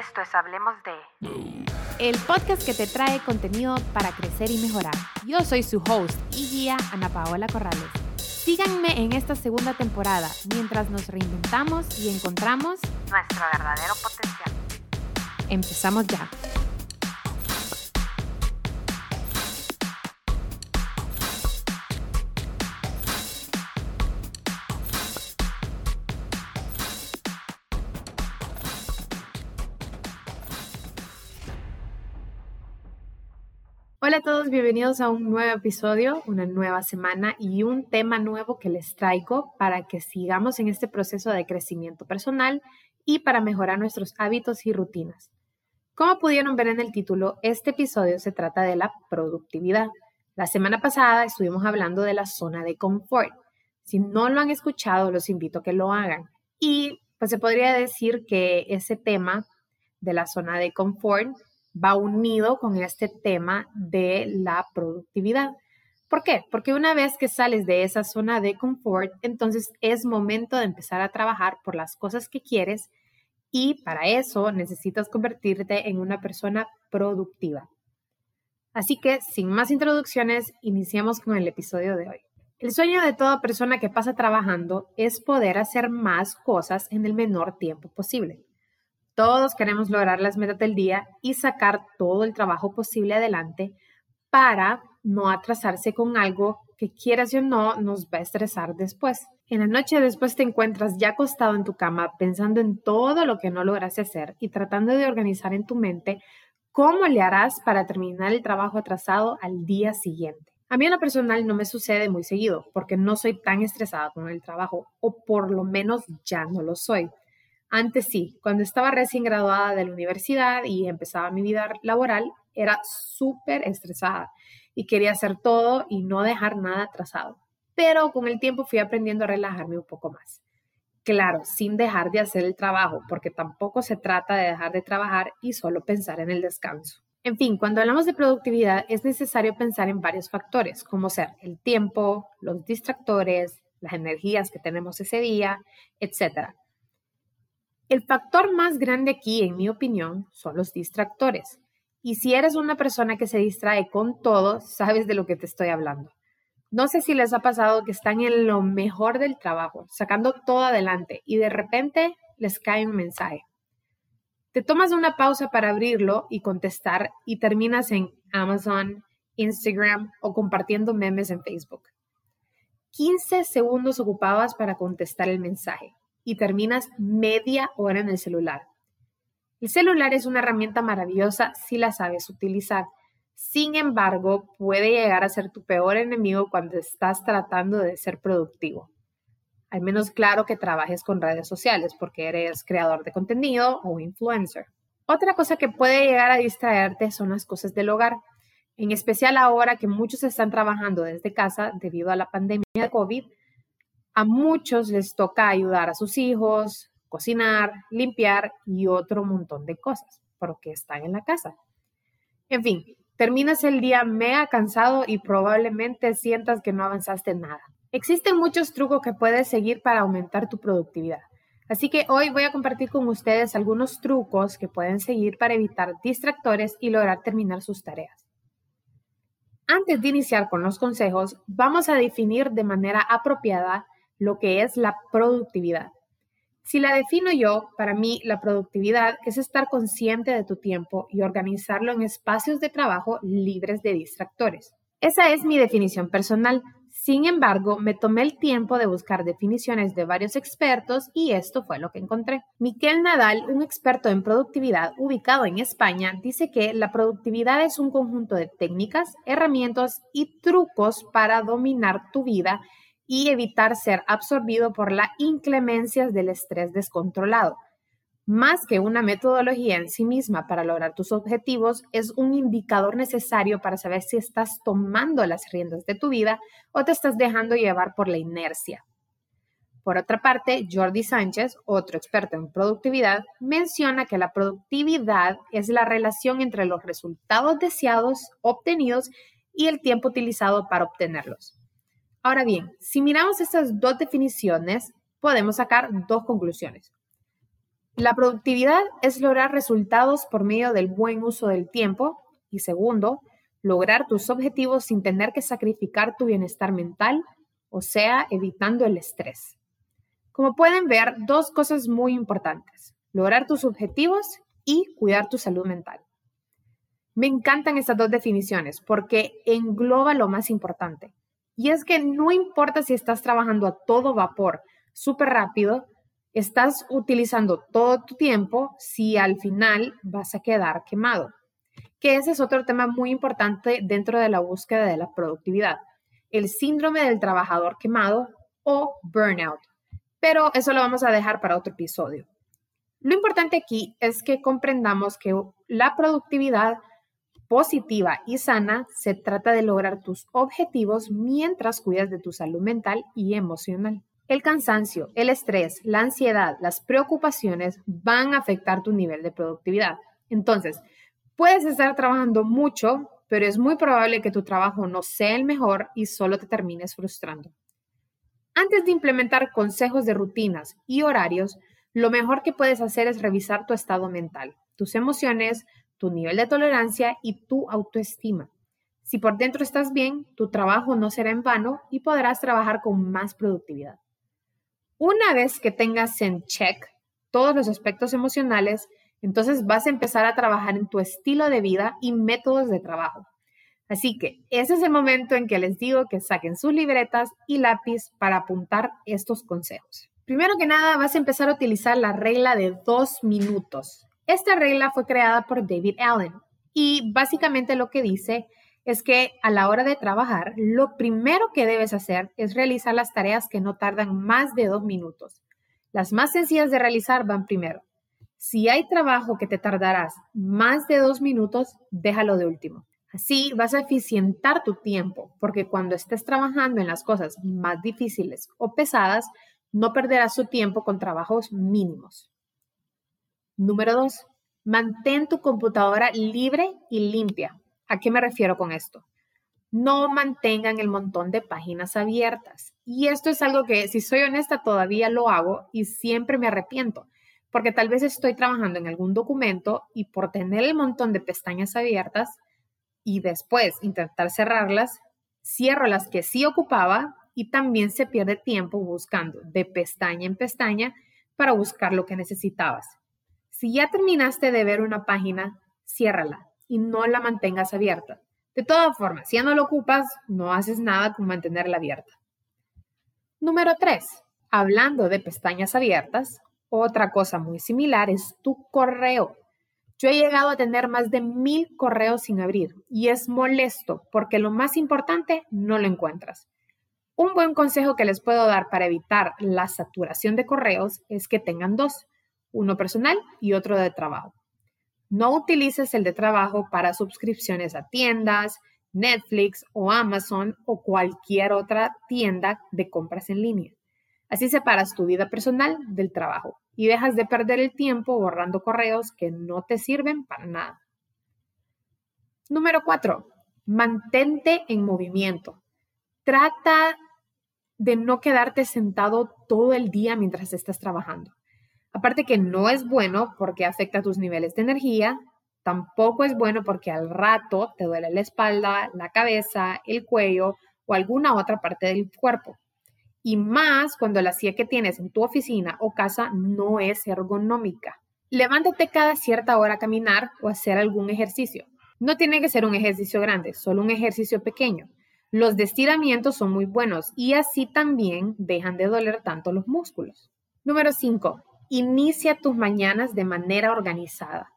Esto es Hablemos de... El podcast que te trae contenido para crecer y mejorar. Yo soy su host y guía Ana Paola Corrales. Síganme en esta segunda temporada mientras nos reinventamos y encontramos Nuestro verdadero potencial. Empezamos ya. Hola a todos, bienvenidos a un nuevo episodio, una nueva semana y un tema nuevo que les traigo para que sigamos en este proceso de crecimiento personal y para mejorar nuestros hábitos y rutinas. Como pudieron ver en el título, este episodio se trata de la productividad. La semana pasada estuvimos hablando de la zona de confort. Si no lo han escuchado, los invito a que lo hagan. Y pues se podría decir que ese tema de la zona de confort va unido con este tema de la productividad. ¿Por qué? Porque una vez que sales de esa zona de confort, entonces es momento de empezar a trabajar por las cosas que quieres y para eso necesitas convertirte en una persona productiva. Así que, sin más introducciones, iniciamos con el episodio de hoy. El sueño de toda persona que pasa trabajando es poder hacer más cosas en el menor tiempo posible. Todos queremos lograr las metas del día y sacar todo el trabajo posible adelante para no atrasarse con algo que quieras o no nos va a estresar después. En la noche después te encuentras ya acostado en tu cama pensando en todo lo que no lograste hacer y tratando de organizar en tu mente cómo le harás para terminar el trabajo atrasado al día siguiente. A mí en lo personal no me sucede muy seguido porque no soy tan estresada con el trabajo o por lo menos ya no lo soy. Antes sí, cuando estaba recién graduada de la universidad y empezaba mi vida laboral, era súper estresada y quería hacer todo y no dejar nada atrasado. Pero con el tiempo fui aprendiendo a relajarme un poco más. Claro, sin dejar de hacer el trabajo, porque tampoco se trata de dejar de trabajar y solo pensar en el descanso. En fin, cuando hablamos de productividad es necesario pensar en varios factores, como ser el tiempo, los distractores, las energías que tenemos ese día, etc. El factor más grande aquí, en mi opinión, son los distractores. Y si eres una persona que se distrae con todo, sabes de lo que te estoy hablando. No sé si les ha pasado que están en lo mejor del trabajo, sacando todo adelante y de repente les cae un mensaje. Te tomas una pausa para abrirlo y contestar y terminas en Amazon, Instagram o compartiendo memes en Facebook. 15 segundos ocupabas para contestar el mensaje y terminas media hora en el celular. El celular es una herramienta maravillosa si la sabes utilizar. Sin embargo, puede llegar a ser tu peor enemigo cuando estás tratando de ser productivo. Al menos claro que trabajes con redes sociales porque eres creador de contenido o influencer. Otra cosa que puede llegar a distraerte son las cosas del hogar, en especial ahora que muchos están trabajando desde casa debido a la pandemia de COVID a muchos les toca ayudar a sus hijos, cocinar, limpiar y otro montón de cosas, porque están en la casa. En fin, terminas el día mega cansado y probablemente sientas que no avanzaste nada. Existen muchos trucos que puedes seguir para aumentar tu productividad. Así que hoy voy a compartir con ustedes algunos trucos que pueden seguir para evitar distractores y lograr terminar sus tareas. Antes de iniciar con los consejos, vamos a definir de manera apropiada lo que es la productividad. Si la defino yo, para mí la productividad es estar consciente de tu tiempo y organizarlo en espacios de trabajo libres de distractores. Esa es mi definición personal. Sin embargo, me tomé el tiempo de buscar definiciones de varios expertos y esto fue lo que encontré. Miquel Nadal, un experto en productividad ubicado en España, dice que la productividad es un conjunto de técnicas, herramientas y trucos para dominar tu vida y evitar ser absorbido por las inclemencias del estrés descontrolado. Más que una metodología en sí misma para lograr tus objetivos, es un indicador necesario para saber si estás tomando las riendas de tu vida o te estás dejando llevar por la inercia. Por otra parte, Jordi Sánchez, otro experto en productividad, menciona que la productividad es la relación entre los resultados deseados obtenidos y el tiempo utilizado para obtenerlos. Ahora bien, si miramos estas dos definiciones, podemos sacar dos conclusiones. La productividad es lograr resultados por medio del buen uso del tiempo y segundo, lograr tus objetivos sin tener que sacrificar tu bienestar mental, o sea, evitando el estrés. Como pueden ver, dos cosas muy importantes, lograr tus objetivos y cuidar tu salud mental. Me encantan estas dos definiciones porque engloba lo más importante. Y es que no importa si estás trabajando a todo vapor, súper rápido, estás utilizando todo tu tiempo si al final vas a quedar quemado. Que ese es otro tema muy importante dentro de la búsqueda de la productividad. El síndrome del trabajador quemado o burnout. Pero eso lo vamos a dejar para otro episodio. Lo importante aquí es que comprendamos que la productividad positiva y sana se trata de lograr tus objetivos mientras cuidas de tu salud mental y emocional. El cansancio, el estrés, la ansiedad, las preocupaciones van a afectar tu nivel de productividad. Entonces, puedes estar trabajando mucho, pero es muy probable que tu trabajo no sea el mejor y solo te termines frustrando. Antes de implementar consejos de rutinas y horarios, lo mejor que puedes hacer es revisar tu estado mental, tus emociones, tu nivel de tolerancia y tu autoestima. Si por dentro estás bien, tu trabajo no será en vano y podrás trabajar con más productividad. Una vez que tengas en check todos los aspectos emocionales, entonces vas a empezar a trabajar en tu estilo de vida y métodos de trabajo. Así que ese es el momento en que les digo que saquen sus libretas y lápiz para apuntar estos consejos. Primero que nada, vas a empezar a utilizar la regla de dos minutos. Esta regla fue creada por David Allen y básicamente lo que dice es que a la hora de trabajar, lo primero que debes hacer es realizar las tareas que no tardan más de dos minutos. Las más sencillas de realizar van primero. Si hay trabajo que te tardarás más de dos minutos, déjalo de último. Así vas a eficientar tu tiempo, porque cuando estés trabajando en las cosas más difíciles o pesadas, no perderás su tiempo con trabajos mínimos. Número 2. Mantén tu computadora libre y limpia. ¿A qué me refiero con esto? No mantengan el montón de páginas abiertas. Y esto es algo que, si soy honesta, todavía lo hago y siempre me arrepiento, porque tal vez estoy trabajando en algún documento y por tener el montón de pestañas abiertas y después intentar cerrarlas, cierro las que sí ocupaba y también se pierde tiempo buscando de pestaña en pestaña para buscar lo que necesitabas. Si ya terminaste de ver una página, ciérrala y no la mantengas abierta. De todas formas, si ya no lo ocupas, no haces nada con mantenerla abierta. Número 3. Hablando de pestañas abiertas, otra cosa muy similar es tu correo. Yo he llegado a tener más de mil correos sin abrir y es molesto porque lo más importante no lo encuentras. Un buen consejo que les puedo dar para evitar la saturación de correos es que tengan dos, uno personal y otro de trabajo. No utilices el de trabajo para suscripciones a tiendas, Netflix o Amazon o cualquier otra tienda de compras en línea. Así separas tu vida personal del trabajo y dejas de perder el tiempo borrando correos que no te sirven para nada. Número 4. Mantente en movimiento. Trata de no quedarte sentado todo el día mientras estás trabajando. Aparte que no es bueno porque afecta tus niveles de energía, tampoco es bueno porque al rato te duele la espalda, la cabeza, el cuello o alguna otra parte del cuerpo. Y más cuando la silla que tienes en tu oficina o casa no es ergonómica. Levántate cada cierta hora a caminar o hacer algún ejercicio. No tiene que ser un ejercicio grande, solo un ejercicio pequeño. Los de estiramiento son muy buenos y así también dejan de doler tanto los músculos. Número 5. Inicia tus mañanas de manera organizada.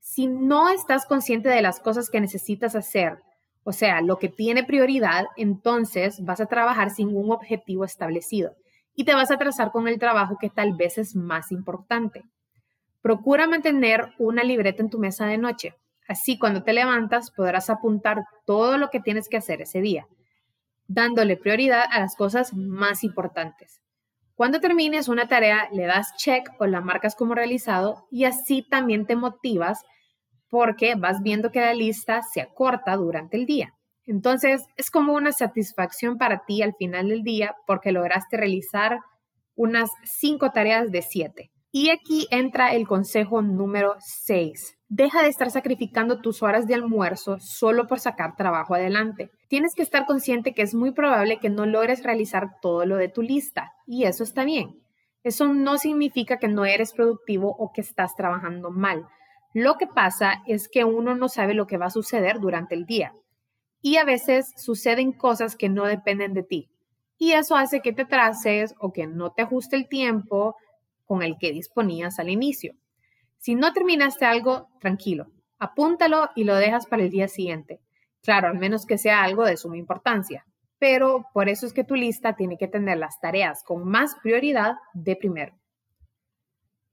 Si no estás consciente de las cosas que necesitas hacer, o sea, lo que tiene prioridad, entonces vas a trabajar sin un objetivo establecido y te vas a trazar con el trabajo que tal vez es más importante. Procura mantener una libreta en tu mesa de noche. Así cuando te levantas podrás apuntar todo lo que tienes que hacer ese día, dándole prioridad a las cosas más importantes. Cuando termines una tarea, le das check o la marcas como realizado y así también te motivas porque vas viendo que la lista se acorta durante el día. Entonces, es como una satisfacción para ti al final del día porque lograste realizar unas cinco tareas de siete. Y aquí entra el consejo número 6. Deja de estar sacrificando tus horas de almuerzo solo por sacar trabajo adelante. Tienes que estar consciente que es muy probable que no logres realizar todo lo de tu lista y eso está bien. Eso no significa que no eres productivo o que estás trabajando mal. Lo que pasa es que uno no sabe lo que va a suceder durante el día. Y a veces suceden cosas que no dependen de ti. Y eso hace que te traces o que no te ajuste el tiempo con el que disponías al inicio. Si no terminaste algo, tranquilo, apúntalo y lo dejas para el día siguiente. Claro, al menos que sea algo de suma importancia. Pero por eso es que tu lista tiene que tener las tareas con más prioridad de primero.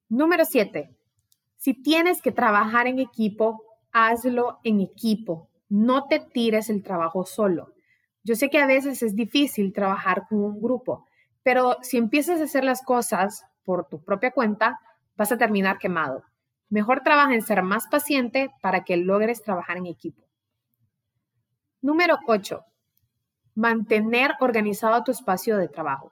Número 7. Si tienes que trabajar en equipo, hazlo en equipo. No te tires el trabajo solo. Yo sé que a veces es difícil trabajar con un grupo, pero si empiezas a hacer las cosas por tu propia cuenta, vas a terminar quemado. Mejor trabaja en ser más paciente para que logres trabajar en equipo. Número 8. Mantener organizado tu espacio de trabajo.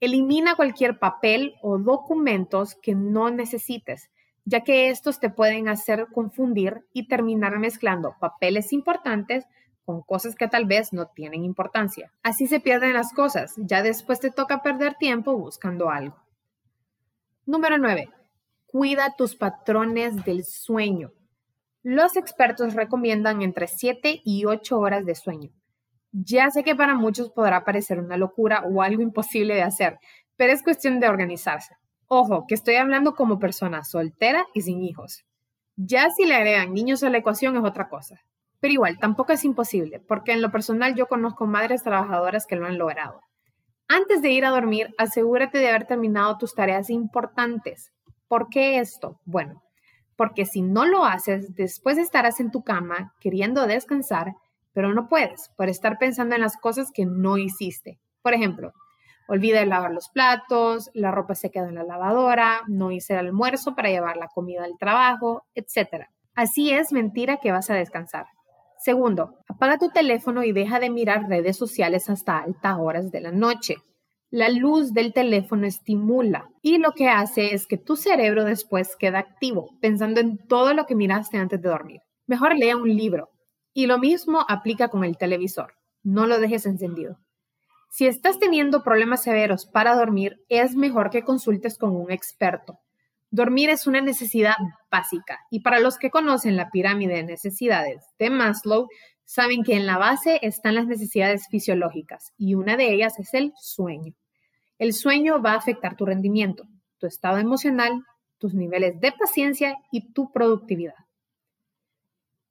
Elimina cualquier papel o documentos que no necesites, ya que estos te pueden hacer confundir y terminar mezclando papeles importantes con cosas que tal vez no tienen importancia. Así se pierden las cosas, ya después te toca perder tiempo buscando algo. Número 9. Cuida tus patrones del sueño. Los expertos recomiendan entre 7 y 8 horas de sueño. Ya sé que para muchos podrá parecer una locura o algo imposible de hacer, pero es cuestión de organizarse. Ojo, que estoy hablando como persona soltera y sin hijos. Ya si le agregan niños a la ecuación es otra cosa. Pero igual, tampoco es imposible, porque en lo personal yo conozco madres trabajadoras que lo han logrado. Antes de ir a dormir, asegúrate de haber terminado tus tareas importantes. ¿Por qué esto? Bueno, porque si no lo haces, después estarás en tu cama queriendo descansar, pero no puedes por estar pensando en las cosas que no hiciste. Por ejemplo, olvidé lavar los platos, la ropa se quedó en la lavadora, no hice el almuerzo para llevar la comida al trabajo, etc. Así es mentira que vas a descansar. Segundo, apaga tu teléfono y deja de mirar redes sociales hasta altas horas de la noche. La luz del teléfono estimula y lo que hace es que tu cerebro después queda activo, pensando en todo lo que miraste antes de dormir. Mejor lea un libro. Y lo mismo aplica con el televisor. No lo dejes encendido. Si estás teniendo problemas severos para dormir, es mejor que consultes con un experto. Dormir es una necesidad básica y para los que conocen la pirámide de necesidades de Maslow, saben que en la base están las necesidades fisiológicas y una de ellas es el sueño. El sueño va a afectar tu rendimiento, tu estado emocional, tus niveles de paciencia y tu productividad.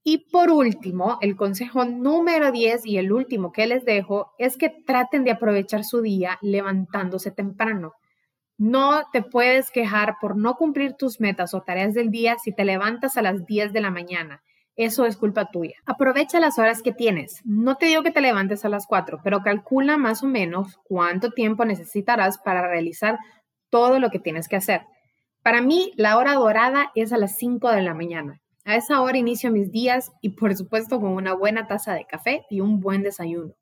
Y por último, el consejo número 10 y el último que les dejo es que traten de aprovechar su día levantándose temprano. No te puedes quejar por no cumplir tus metas o tareas del día si te levantas a las 10 de la mañana. Eso es culpa tuya. Aprovecha las horas que tienes. No te digo que te levantes a las 4, pero calcula más o menos cuánto tiempo necesitarás para realizar todo lo que tienes que hacer. Para mí, la hora dorada es a las 5 de la mañana. A esa hora inicio mis días y por supuesto con una buena taza de café y un buen desayuno.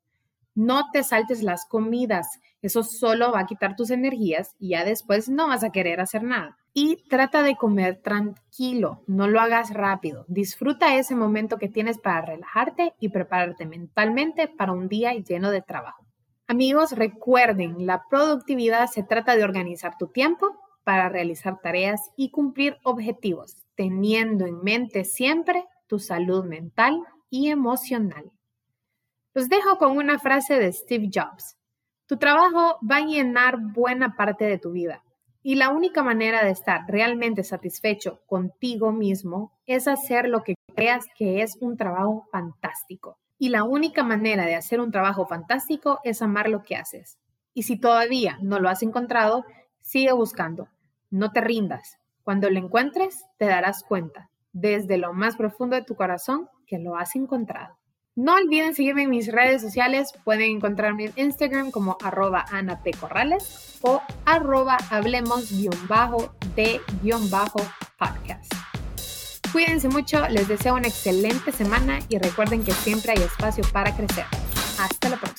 No te saltes las comidas, eso solo va a quitar tus energías y ya después no vas a querer hacer nada. Y trata de comer tranquilo, no lo hagas rápido. Disfruta ese momento que tienes para relajarte y prepararte mentalmente para un día lleno de trabajo. Amigos, recuerden, la productividad se trata de organizar tu tiempo para realizar tareas y cumplir objetivos, teniendo en mente siempre tu salud mental y emocional. Los dejo con una frase de Steve Jobs. Tu trabajo va a llenar buena parte de tu vida y la única manera de estar realmente satisfecho contigo mismo es hacer lo que creas que es un trabajo fantástico. Y la única manera de hacer un trabajo fantástico es amar lo que haces. Y si todavía no lo has encontrado, sigue buscando. No te rindas. Cuando lo encuentres, te darás cuenta, desde lo más profundo de tu corazón, que lo has encontrado. No olviden seguirme en mis redes sociales. Pueden encontrarme en Instagram como arroba Ana o arroba hablemos-de-podcast. Cuídense mucho, les deseo una excelente semana y recuerden que siempre hay espacio para crecer. Hasta la próxima.